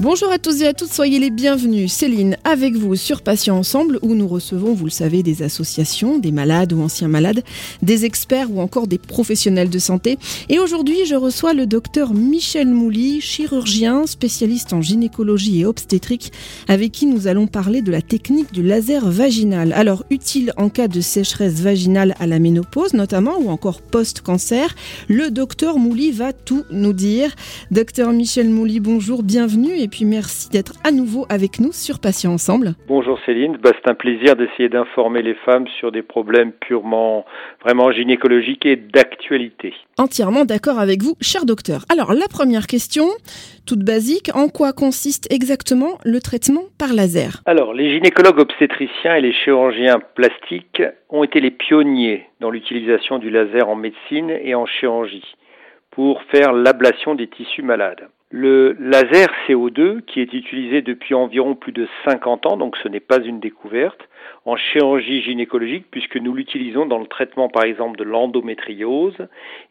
Bonjour à tous et à toutes, soyez les bienvenus. Céline, avec vous sur Patients Ensemble, où nous recevons, vous le savez, des associations, des malades ou anciens malades, des experts ou encore des professionnels de santé. Et aujourd'hui, je reçois le docteur Michel Mouly, chirurgien, spécialiste en gynécologie et obstétrique, avec qui nous allons parler de la technique du laser vaginal. Alors, utile en cas de sécheresse vaginale à la ménopause, notamment, ou encore post-cancer? Le docteur Mouly va tout nous dire. Docteur Michel Mouly, bonjour, bienvenue puis merci d'être à nouveau avec nous sur Patients Ensemble. Bonjour Céline, bah, c'est un plaisir d'essayer d'informer les femmes sur des problèmes purement, vraiment gynécologiques et d'actualité. Entièrement d'accord avec vous, cher docteur. Alors la première question, toute basique, en quoi consiste exactement le traitement par laser? Alors les gynécologues obstétriciens et les chirurgiens plastiques ont été les pionniers dans l'utilisation du laser en médecine et en chirurgie pour faire l'ablation des tissus malades. Le laser CO2, qui est utilisé depuis environ plus de 50 ans, donc ce n'est pas une découverte, en chirurgie gynécologique, puisque nous l'utilisons dans le traitement par exemple de l'endométriose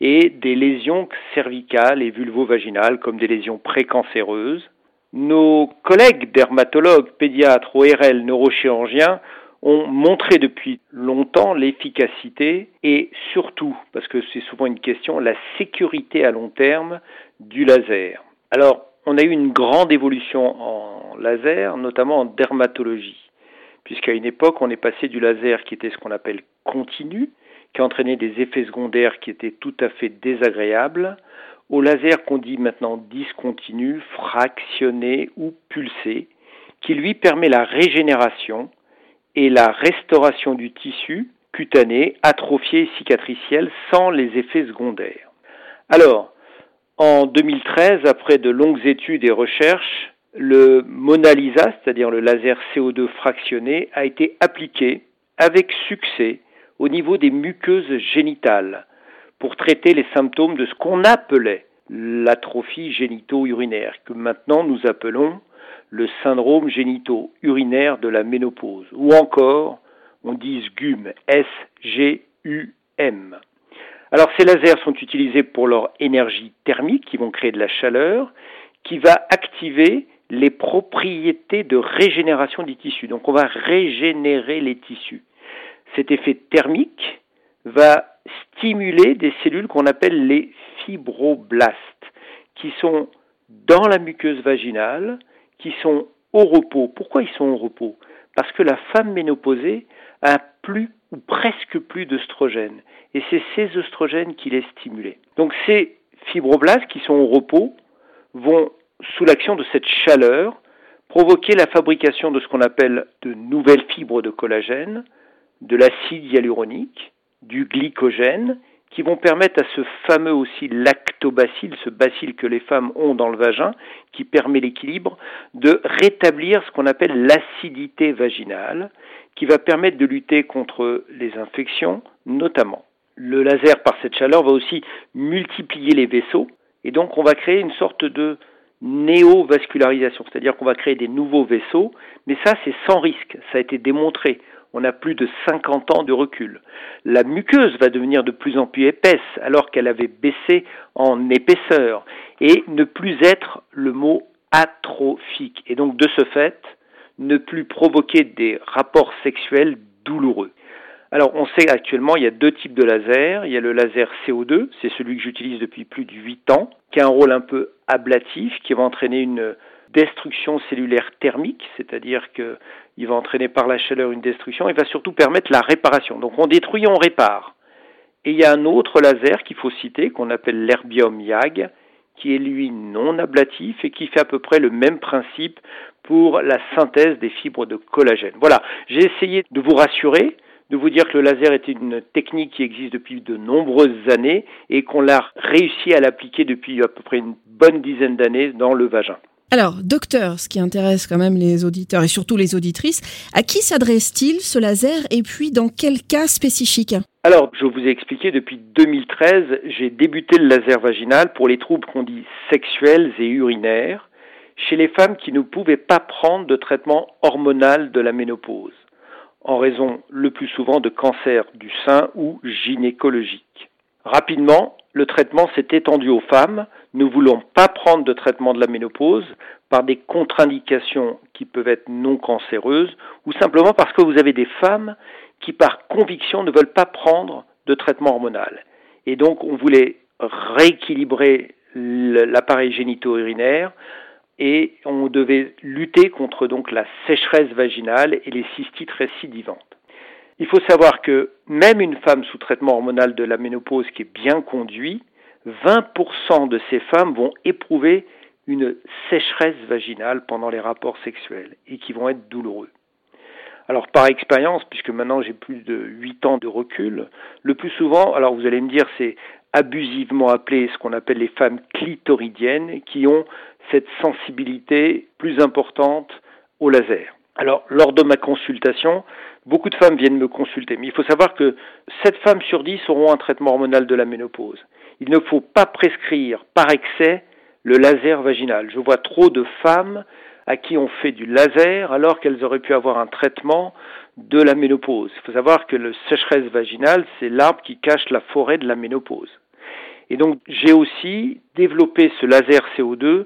et des lésions cervicales et vulvovaginales, comme des lésions précancéreuses. Nos collègues dermatologues, pédiatres, ORL, neurochirurgiens ont montré depuis longtemps l'efficacité et surtout, parce que c'est souvent une question, la sécurité à long terme du laser. Alors, on a eu une grande évolution en laser, notamment en dermatologie, puisqu'à une époque, on est passé du laser qui était ce qu'on appelle continu, qui entraînait des effets secondaires qui étaient tout à fait désagréables, au laser qu'on dit maintenant discontinu, fractionné ou pulsé, qui lui permet la régénération et la restauration du tissu cutané, atrophié et cicatriciel sans les effets secondaires. Alors, en 2013, après de longues études et recherches, le Mona Lisa, c'est-à-dire le laser CO2 fractionné, a été appliqué avec succès au niveau des muqueuses génitales pour traiter les symptômes de ce qu'on appelait l'atrophie génito-urinaire, que maintenant nous appelons le syndrome génito-urinaire de la ménopause, ou encore on dit SGUM, S-G-U-M. Alors ces lasers sont utilisés pour leur énergie thermique qui vont créer de la chaleur qui va activer les propriétés de régénération des tissus. Donc on va régénérer les tissus. Cet effet thermique va stimuler des cellules qu'on appelle les fibroblastes qui sont dans la muqueuse vaginale, qui sont au repos. Pourquoi ils sont au repos? Parce que la femme ménopausée a plus ou presque plus d'œstrogènes. Et c'est ces œstrogènes qui les stimulent. Donc ces fibroblastes qui sont au repos vont, sous l'action de cette chaleur, provoquer la fabrication de ce qu'on appelle de nouvelles fibres de collagène, de l'acide hyaluronique, du glycogène, qui vont permettre à ce fameux aussi lactobacille, ce bacille que les femmes ont dans le vagin, qui permet l'équilibre, de rétablir ce qu'on appelle l'acidité vaginale, qui va permettre de lutter contre les infections notamment. Le laser, par cette chaleur, va aussi multiplier les vaisseaux, et donc on va créer une sorte de néovascularisation, c'est-à-dire qu'on va créer des nouveaux vaisseaux, mais ça c'est sans risque, ça a été démontré. On a plus de 50 ans de recul. La muqueuse va devenir de plus en plus épaisse alors qu'elle avait baissé en épaisseur et ne plus être le mot atrophique. Et donc de ce fait, ne plus provoquer des rapports sexuels douloureux. Alors on sait actuellement il y a deux types de lasers. Il y a le laser CO2, c'est celui que j'utilise depuis plus de 8 ans, qui a un rôle un peu ablatif, qui va entraîner une destruction cellulaire thermique, c'est-à-dire qu'il va entraîner par la chaleur une destruction et va surtout permettre la réparation. Donc on détruit, on répare. Et il y a un autre laser qu'il faut citer, qu'on appelle l'herbium YAG, qui est lui non ablatif et qui fait à peu près le même principe pour la synthèse des fibres de collagène. Voilà, j'ai essayé de vous rassurer, de vous dire que le laser est une technique qui existe depuis de nombreuses années et qu'on l'a réussi à l'appliquer depuis à peu près une bonne dizaine d'années dans le vagin. Alors, docteur, ce qui intéresse quand même les auditeurs et surtout les auditrices, à qui s'adresse-t-il ce laser et puis dans quel cas spécifique? Alors, je vous ai expliqué, depuis 2013, j'ai débuté le laser vaginal pour les troubles qu'on dit sexuels et urinaires chez les femmes qui ne pouvaient pas prendre de traitement hormonal de la ménopause, en raison le plus souvent de cancer du sein ou gynécologique. Rapidement, le traitement s'est étendu aux femmes ne voulons pas prendre de traitement de la ménopause par des contre-indications qui peuvent être non cancéreuses ou simplement parce que vous avez des femmes qui par conviction ne veulent pas prendre de traitement hormonal. Et donc on voulait rééquilibrer l'appareil génito-urinaire et on devait lutter contre la sécheresse vaginale et les cystites récidivantes. Il faut savoir que même une femme sous traitement hormonal de la ménopause qui est bien conduit, 20% de ces femmes vont éprouver une sécheresse vaginale pendant les rapports sexuels et qui vont être douloureux. Alors par expérience, puisque maintenant j'ai plus de 8 ans de recul, le plus souvent, alors vous allez me dire c'est abusivement appelé ce qu'on appelle les femmes clitoridiennes qui ont cette sensibilité plus importante au laser. Alors lors de ma consultation, beaucoup de femmes viennent me consulter, mais il faut savoir que 7 femmes sur 10 auront un traitement hormonal de la ménopause. Il ne faut pas prescrire par excès le laser vaginal. Je vois trop de femmes à qui on fait du laser alors qu'elles auraient pu avoir un traitement de la ménopause. Il faut savoir que le sécheresse vaginale, c'est l'arbre qui cache la forêt de la ménopause. Et donc j'ai aussi développé ce laser CO2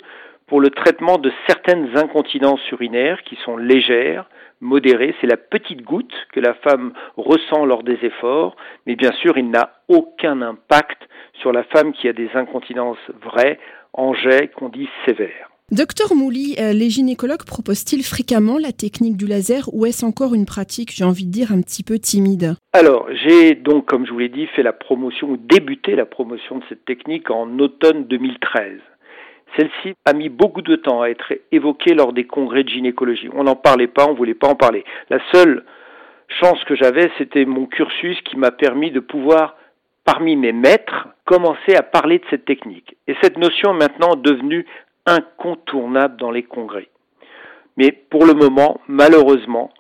pour le traitement de certaines incontinences urinaires qui sont légères, modérées. C'est la petite goutte que la femme ressent lors des efforts, mais bien sûr il n'a aucun impact sur la femme qui a des incontinences vraies, en jet, qu'on dit sévères. Docteur Mouli, euh, les gynécologues proposent-ils fréquemment la technique du laser ou est-ce encore une pratique, j'ai envie de dire, un petit peu timide? Alors, j'ai donc, comme je vous l'ai dit, fait la promotion ou débuté la promotion de cette technique en automne 2013. Celle-ci a mis beaucoup de temps à être évoquée lors des congrès de gynécologie. On n'en parlait pas, on ne voulait pas en parler. La seule chance que j'avais, c'était mon cursus qui m'a permis de pouvoir, parmi mes maîtres, commencer à parler de cette technique. Et cette notion est maintenant devenue incontournable dans les congrès. Mais pour le moment, malheureusement,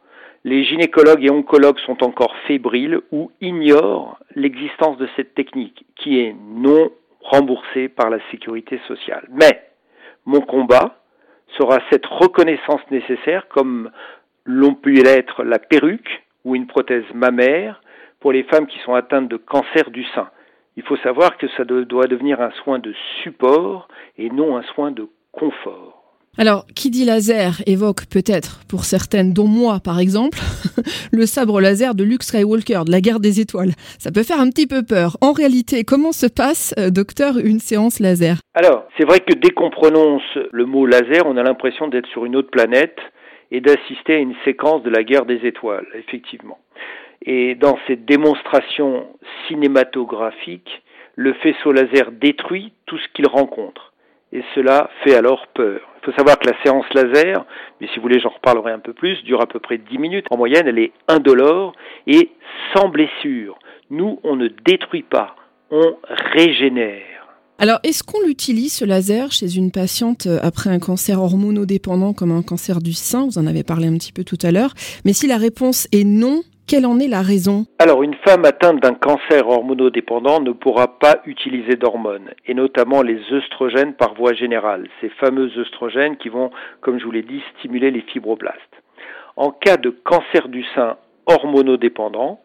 les gynécologues et oncologues sont encore fébriles ou ignorent l'existence de cette technique qui est non remboursée par la sécurité sociale. Mais mon combat sera cette reconnaissance nécessaire comme l'ont pu l'être la perruque ou une prothèse mammaire pour les femmes qui sont atteintes de cancer du sein. Il faut savoir que ça doit devenir un soin de support et non un soin de confort. Alors, qui dit laser évoque peut-être, pour certaines, dont moi par exemple, le sabre laser de Luke Skywalker, de la guerre des étoiles. Ça peut faire un petit peu peur. En réalité, comment se passe, euh, docteur, une séance laser? Alors, c'est vrai que dès qu'on prononce le mot laser, on a l'impression d'être sur une autre planète et d'assister à une séquence de la guerre des étoiles, effectivement. Et dans cette démonstration cinématographique, le faisceau laser détruit tout ce qu'il rencontre. Et cela fait alors peur. Il faut savoir que la séance laser, mais si vous voulez j'en reparlerai un peu plus, dure à peu près 10 minutes. En moyenne, elle est indolore et sans blessure. Nous, on ne détruit pas, on régénère. Alors, est-ce qu'on l'utilise, ce laser, chez une patiente euh, après un cancer hormonodépendant comme un cancer du sein? Vous en avez parlé un petit peu tout à l'heure. Mais si la réponse est non, quelle en est la raison? Alors, une femme atteinte d'un cancer hormonodépendant ne pourra pas utiliser d'hormones, et notamment les œstrogènes par voie générale, ces fameux œstrogènes qui vont, comme je vous l'ai dit, stimuler les fibroblastes. En cas de cancer du sein hormonodépendant,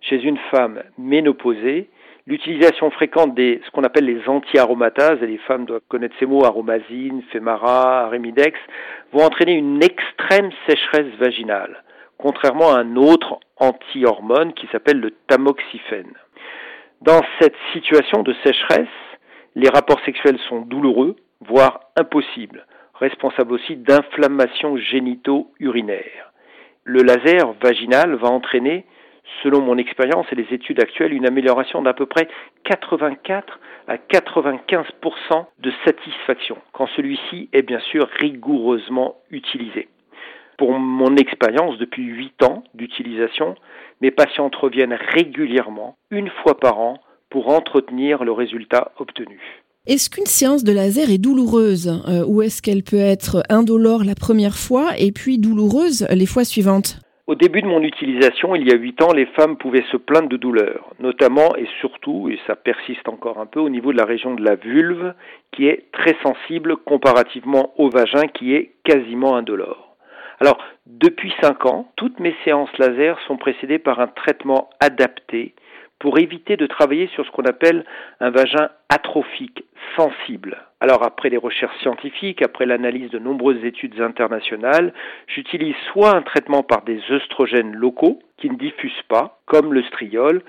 chez une femme ménopausée, l'utilisation fréquente des ce qu'on appelle les anti-aromatases, et les femmes doivent connaître ces mots, aromazine, fémara, arimidex, vont entraîner une extrême sécheresse vaginale, contrairement à un autre anti-hormone qui s'appelle le tamoxifène. Dans cette situation de sécheresse, les rapports sexuels sont douloureux, voire impossibles, responsables aussi d'inflammations génito-urinaires. Le laser vaginal va entraîner selon mon expérience et les études actuelles, une amélioration d'à peu près 84 à 95% de satisfaction, quand celui-ci est bien sûr rigoureusement utilisé. Pour mon expérience, depuis 8 ans d'utilisation, mes patientes reviennent régulièrement, une fois par an, pour entretenir le résultat obtenu. Est-ce qu'une séance de laser est douloureuse euh, ou est-ce qu'elle peut être indolore la première fois et puis douloureuse les fois suivantes? Au début de mon utilisation, il y a 8 ans, les femmes pouvaient se plaindre de douleurs, notamment et surtout, et ça persiste encore un peu, au niveau de la région de la vulve, qui est très sensible comparativement au vagin, qui est quasiment indolore. Alors, depuis 5 ans, toutes mes séances laser sont précédées par un traitement adapté pour éviter de travailler sur ce qu'on appelle un vagin atrophique, sensible. Alors après les recherches scientifiques, après l'analyse de nombreuses études internationales, j'utilise soit un traitement par des œstrogènes locaux qui ne diffusent pas, comme le striol,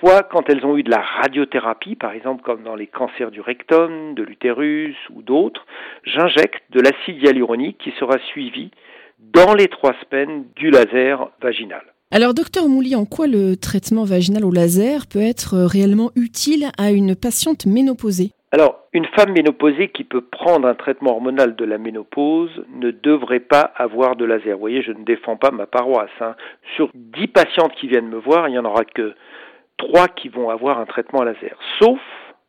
soit quand elles ont eu de la radiothérapie, par exemple comme dans les cancers du rectum, de l'utérus ou d'autres, j'injecte de l'acide hyaluronique qui sera suivi dans les trois semaines du laser vaginal. Alors, docteur Mouli, en quoi le traitement vaginal au laser peut être réellement utile à une patiente ménopausée? Alors, une femme ménopausée qui peut prendre un traitement hormonal de la ménopause ne devrait pas avoir de laser. Vous voyez, je ne défends pas ma paroisse. Hein. Sur 10 patientes qui viennent me voir, il n'y en aura que 3 qui vont avoir un traitement à laser. Sauf,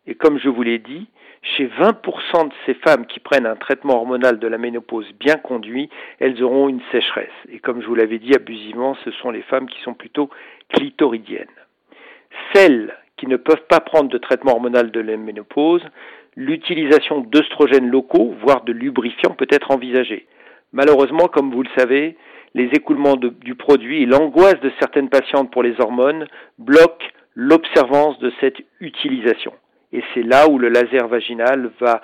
et comme je vous l'ai dit, chez 20% de ces femmes qui prennent un traitement hormonal de la ménopause bien conduit, elles auront une sécheresse. Et comme je vous l'avais dit abusivement, ce sont les femmes qui sont plutôt clitoridiennes. Celles qui ne peuvent pas prendre de traitement hormonal de la ménopause, l'utilisation d'œstrogènes locaux, voire de lubrifiants, peut être envisagée. Malheureusement, comme vous le savez, les écoulements du produit et l'angoisse de certaines patientes pour les hormones bloquent l'observance de cette utilisation. Et c'est là où le laser vaginal va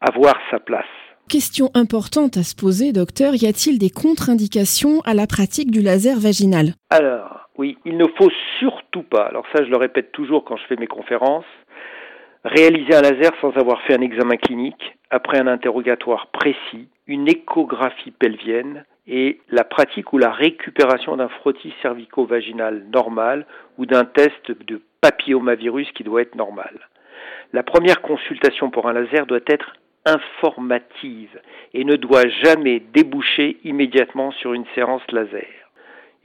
avoir sa place. Question importante à se poser, docteur, y a-t-il des contre-indications à la pratique du laser vaginal? Alors, oui, il ne faut surtout pas, alors ça je le répète toujours quand je fais mes conférences, réaliser un laser sans avoir fait un examen clinique, après un interrogatoire précis, une échographie pelvienne et la pratique ou la récupération d'un frottis cervico-vaginal normal ou d'un test de papillomavirus qui doit être normal. La première consultation pour un laser doit être informative et ne doit jamais déboucher immédiatement sur une séance laser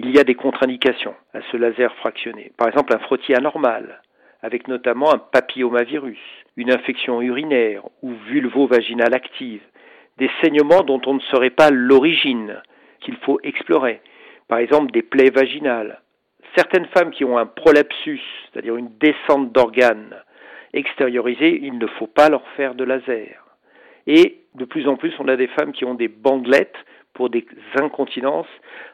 il y a des contre-indications à ce laser fractionné. Par exemple, un frottis anormal, avec notamment un papillomavirus, une infection urinaire ou vulvo-vaginale active, des saignements dont on ne saurait pas l'origine, qu'il faut explorer. Par exemple, des plaies vaginales. Certaines femmes qui ont un prolapsus, c'est-à-dire une descente d'organes extériorisée, il ne faut pas leur faire de laser. Et de plus en plus, on a des femmes qui ont des bandelettes pour des incontinences,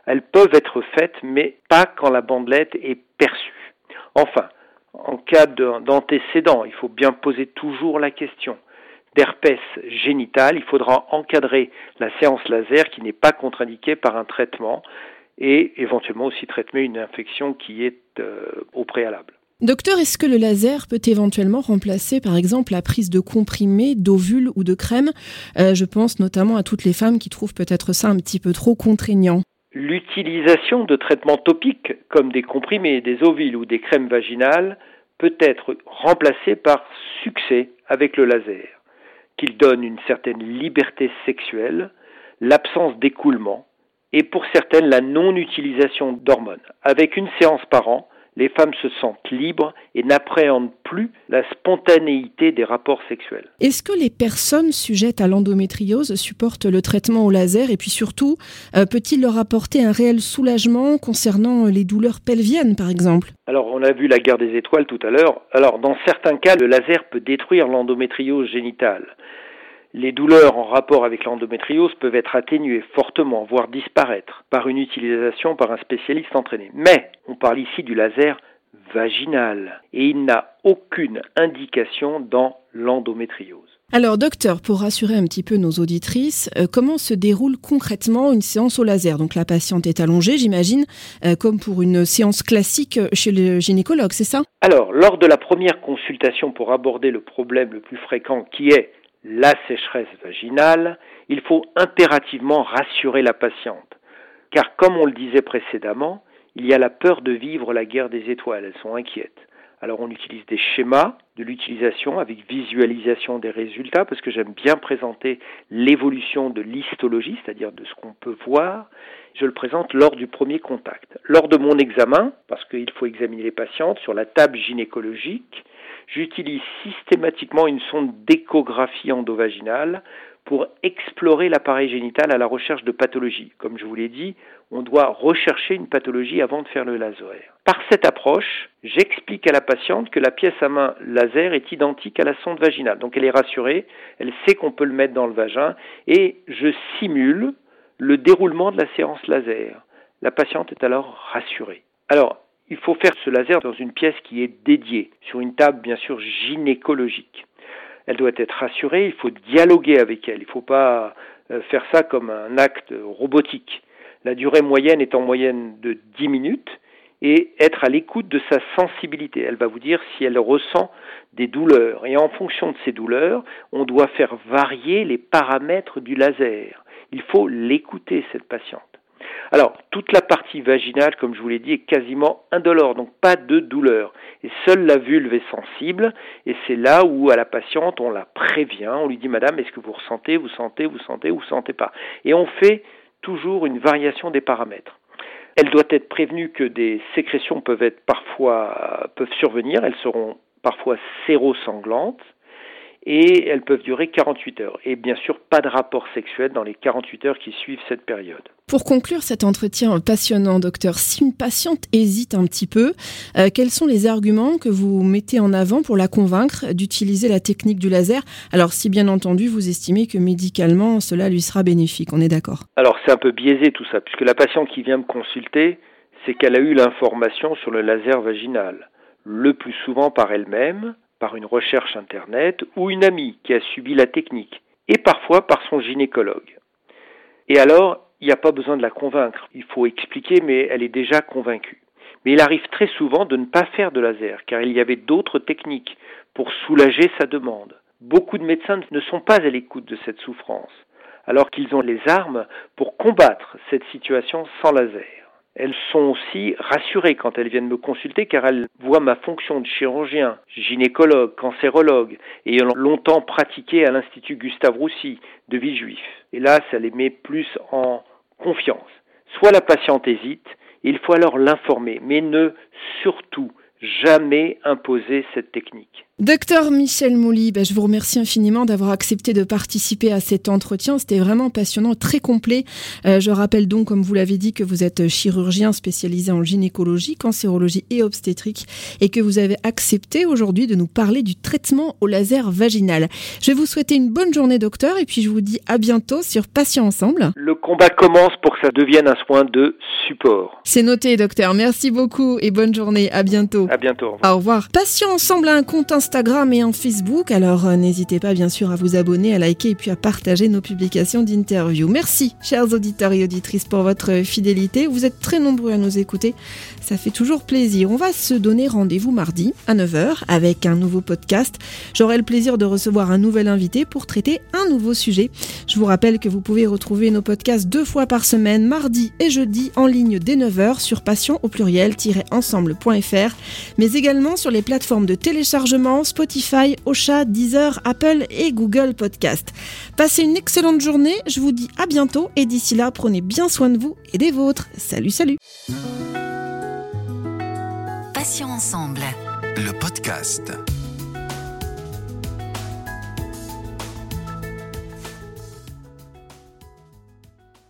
elles peuvent être faites, mais pas quand la bandelette est perçue. Enfin, en cas d'antécédent, il faut bien poser toujours la question d'herpès génital, il faudra encadrer la séance laser qui n'est pas contre-indiquée par un traitement et éventuellement aussi traiter une infection qui est euh, au préalable. Docteur, est-ce que le laser peut éventuellement remplacer par exemple la prise de comprimés, d'ovules ou de crème euh, Je pense notamment à toutes les femmes qui trouvent peut-être ça un petit peu trop contraignant. L'utilisation de traitements topiques comme des comprimés, des ovules ou des crèmes vaginales peut être remplacée par succès avec le laser, qu'il donne une certaine liberté sexuelle, l'absence d'écoulement et pour certaines la non-utilisation d'hormones. Avec une séance par an, les femmes se sentent libres et n'appréhendent plus la spontanéité des rapports sexuels. Est-ce que les personnes sujettes à l'endométriose supportent le traitement au laser et puis surtout, euh, peut-il leur apporter un réel soulagement concernant les douleurs pelviennes par exemple? Alors on a vu la guerre des étoiles tout à l'heure. Alors dans certains cas, le laser peut détruire l'endométriose génitale. Les douleurs en rapport avec l'endométriose peuvent être atténuées fortement, voire disparaître, par une utilisation par un spécialiste entraîné. Mais on parle ici du laser vaginal et il n'a aucune indication dans l'endométriose. Alors docteur, pour rassurer un petit peu nos auditrices, euh, comment se déroule concrètement une séance au laser? Donc la patiente est allongée, j'imagine, euh, comme pour une séance classique chez le gynécologue, c'est ça? Alors, lors de la première consultation pour aborder le problème le plus fréquent qui est la sécheresse vaginale, il faut impérativement rassurer la patiente. Car comme on le disait précédemment, il y a la peur de vivre la guerre des étoiles, elles sont inquiètes. Alors on utilise des schémas de l'utilisation avec visualisation des résultats parce que j'aime bien présenter l'évolution de l'histologie, c'est-à-dire de ce qu'on peut voir. Je le présente lors du premier contact. Lors de mon examen, parce qu'il faut examiner les patientes sur la table gynécologique, j'utilise systématiquement une sonde d'échographie endovaginale pour explorer l'appareil génital à la recherche de pathologies. Comme je vous l'ai dit, on doit rechercher une pathologie avant de faire le laser. Par cette approche, j'explique à la patiente que la pièce à main laser est identique à la sonde vaginale. Donc elle est rassurée, elle sait qu'on peut le mettre dans le vagin et je simule le déroulement de la séance laser. La patiente est alors rassurée. Il faut faire ce laser dans une pièce qui est dédiée, sur une table bien sûr gynécologique. elle doit être rassurée, il faut dialoguer avec elle, il ne faut pas euh, faire ça comme un acte robotique. La durée moyenne est en moyenne de 10 minutes et être à l'écoute de sa sensibilité. Elle va vous dire si elle ressent des douleurs. Et en fonction de ces douleurs, on doit faire varier les paramètres du laser. Il faut l'écouter, cette patiente. Alors, toute la partie vaginale, comme je vous l'ai dit, est quasiment indolore, donc pas de douleur. Et seule la vulve est sensible, et c'est là où à la patiente, on la prévient, on lui dit, Madame, est-ce que vous ressentez, vous sentez, vous sentez, ou vous sentez pas? Et on fait toujours une variation des paramètres. Elle doit être prévenue que des sécrétions peuvent être parfois peuvent survenir, elles seront parfois sérosanglantes et elles peuvent durer 48 heures. Et bien sûr, pas de rapport sexuel dans les 48 heures qui suivent cette période. Pour conclure cet entretien passionnant, docteur, si une patiente hésite un petit peu, euh, quels sont les arguments que vous mettez en avant pour la convaincre d'utiliser la technique du laser? Alors, si bien entendu, vous estimez que médicalement, cela lui sera bénéfique, on est d'accord? Alors, c'est un peu biaisé tout ça, puisque la patiente qui vient me consulter, c'est qu'elle a eu l'information sur le laser vaginal, le plus souvent par elle-même, par une recherche Internet ou une amie qui a subi la technique, et parfois par son gynécologue. Et alors, il n'y a pas besoin de la convaincre, il faut expliquer, mais elle est déjà convaincue. Mais il arrive très souvent de ne pas faire de laser, car il y avait d'autres techniques pour soulager sa demande. Beaucoup de médecins ne sont pas à l'écoute de cette souffrance, alors qu'ils ont les armes pour combattre cette situation sans laser. Elles sont aussi rassurées quand elles viennent me consulter car elles voient ma fonction de chirurgien, gynécologue, cancérologue, ayant longtemps pratiqué à l'Institut Gustave Roussy de Villejuif. Et là, ça les met plus en confiance. Soit la patiente hésite, il faut alors l'informer, mais ne surtout jamais imposer cette technique. Docteur Michel Mouly, ben, je vous remercie infiniment d'avoir accepté de participer à cet entretien. C'était vraiment passionnant, très complet. Euh, je rappelle donc, comme vous l'avez dit, que vous êtes chirurgien spécialisé en gynécologie, cancérologie et obstétrique et que vous avez accepté aujourd'hui de nous parler du traitement au laser vaginal. Je vais vous souhaiter une bonne journée, docteur, et puis je vous dis à bientôt sur Patient Ensemble. Le combat commence pour que ça devienne un soin de support. C'est noté, docteur. Merci beaucoup et bonne journée. À bientôt. À bientôt. Au revoir. Patient Ensemble a un compte Instagram et un Facebook, alors euh, n'hésitez pas bien sûr à vous abonner, à liker et puis à partager nos publications d'interviews. Merci, chers auditeurs et auditrices, pour votre fidélité. Vous êtes très nombreux à nous écouter. Ça fait toujours plaisir. On va se donner rendez-vous mardi à 9h avec un nouveau podcast. J'aurai le plaisir de recevoir un nouvel invité pour traiter un nouveau sujet. Je vous rappelle que vous pouvez retrouver nos podcasts deux fois par semaine, mardi et jeudi, en ligne dès 9h sur passion au pluriel-ensemble.fr, mais également sur les plateformes de téléchargement Spotify, Ocha, Deezer, Apple et Google Podcast. Passez une excellente journée, je vous dis à bientôt et d'ici là, prenez bien soin de vous et des vôtres. Salut, salut ensemble. Le podcast.